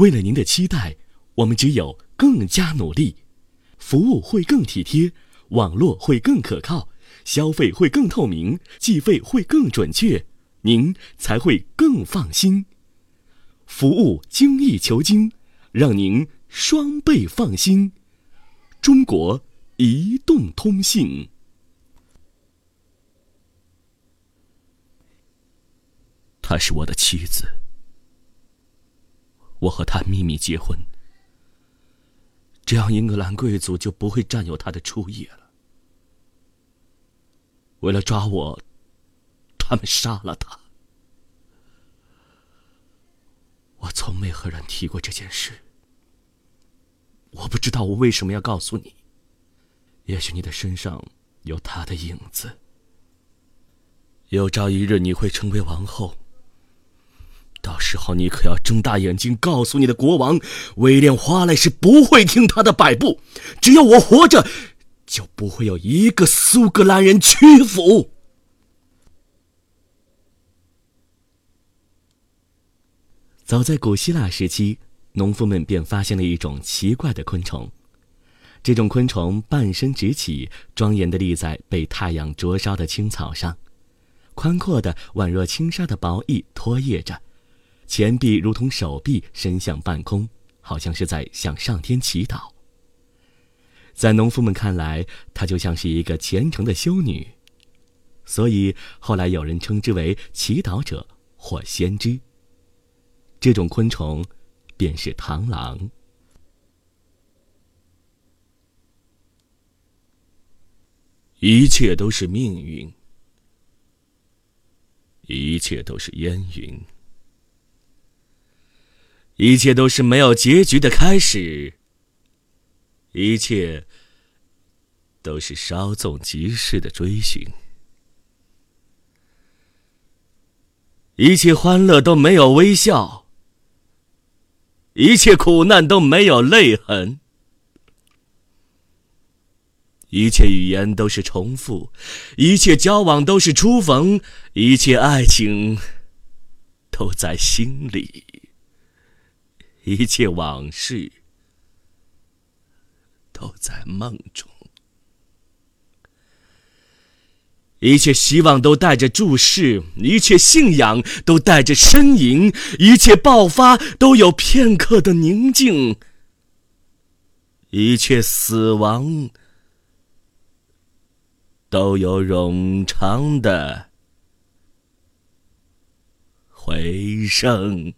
为了您的期待，我们只有更加努力，服务会更体贴，网络会更可靠，消费会更透明，计费会更准确，您才会更放心。服务精益求精，让您双倍放心。中国移动通信。她是我的妻子，我和他秘密结婚，这样英格兰贵族就不会占有他的初夜了。为了抓我，他们杀了他。我从没和人提过这件事。我不知道我为什么要告诉你。也许你的身上有他的影子。有朝一日你会成为王后。到时候你可要睁大眼睛告诉你的国王，威廉·华莱士不会听他的摆布。只要我活着，就不会有一个苏格兰人屈服。早在古希腊时期，农夫们便发现了一种奇怪的昆虫。这种昆虫半身直起，庄严地立在被太阳灼烧的青草上，宽阔的宛若轻纱的薄翼拖曳着，前臂如同手臂伸向半空，好像是在向上天祈祷。在农夫们看来，她就像是一个虔诚的修女，所以后来有人称之为祈祷者或先知。这种昆虫，便是螳螂。一切都是命运，一切都是烟云，一切都是没有结局的开始，一切都是稍纵即逝的追寻。一切欢乐都没有微笑。一切苦难都没有泪痕，一切语言都是重复，一切交往都是初逢，一切爱情都在心里，一切往事都在梦中。一切希望都带着注视，一切信仰都带着呻吟，一切爆发都有片刻的宁静，一切死亡都有冗长的回声。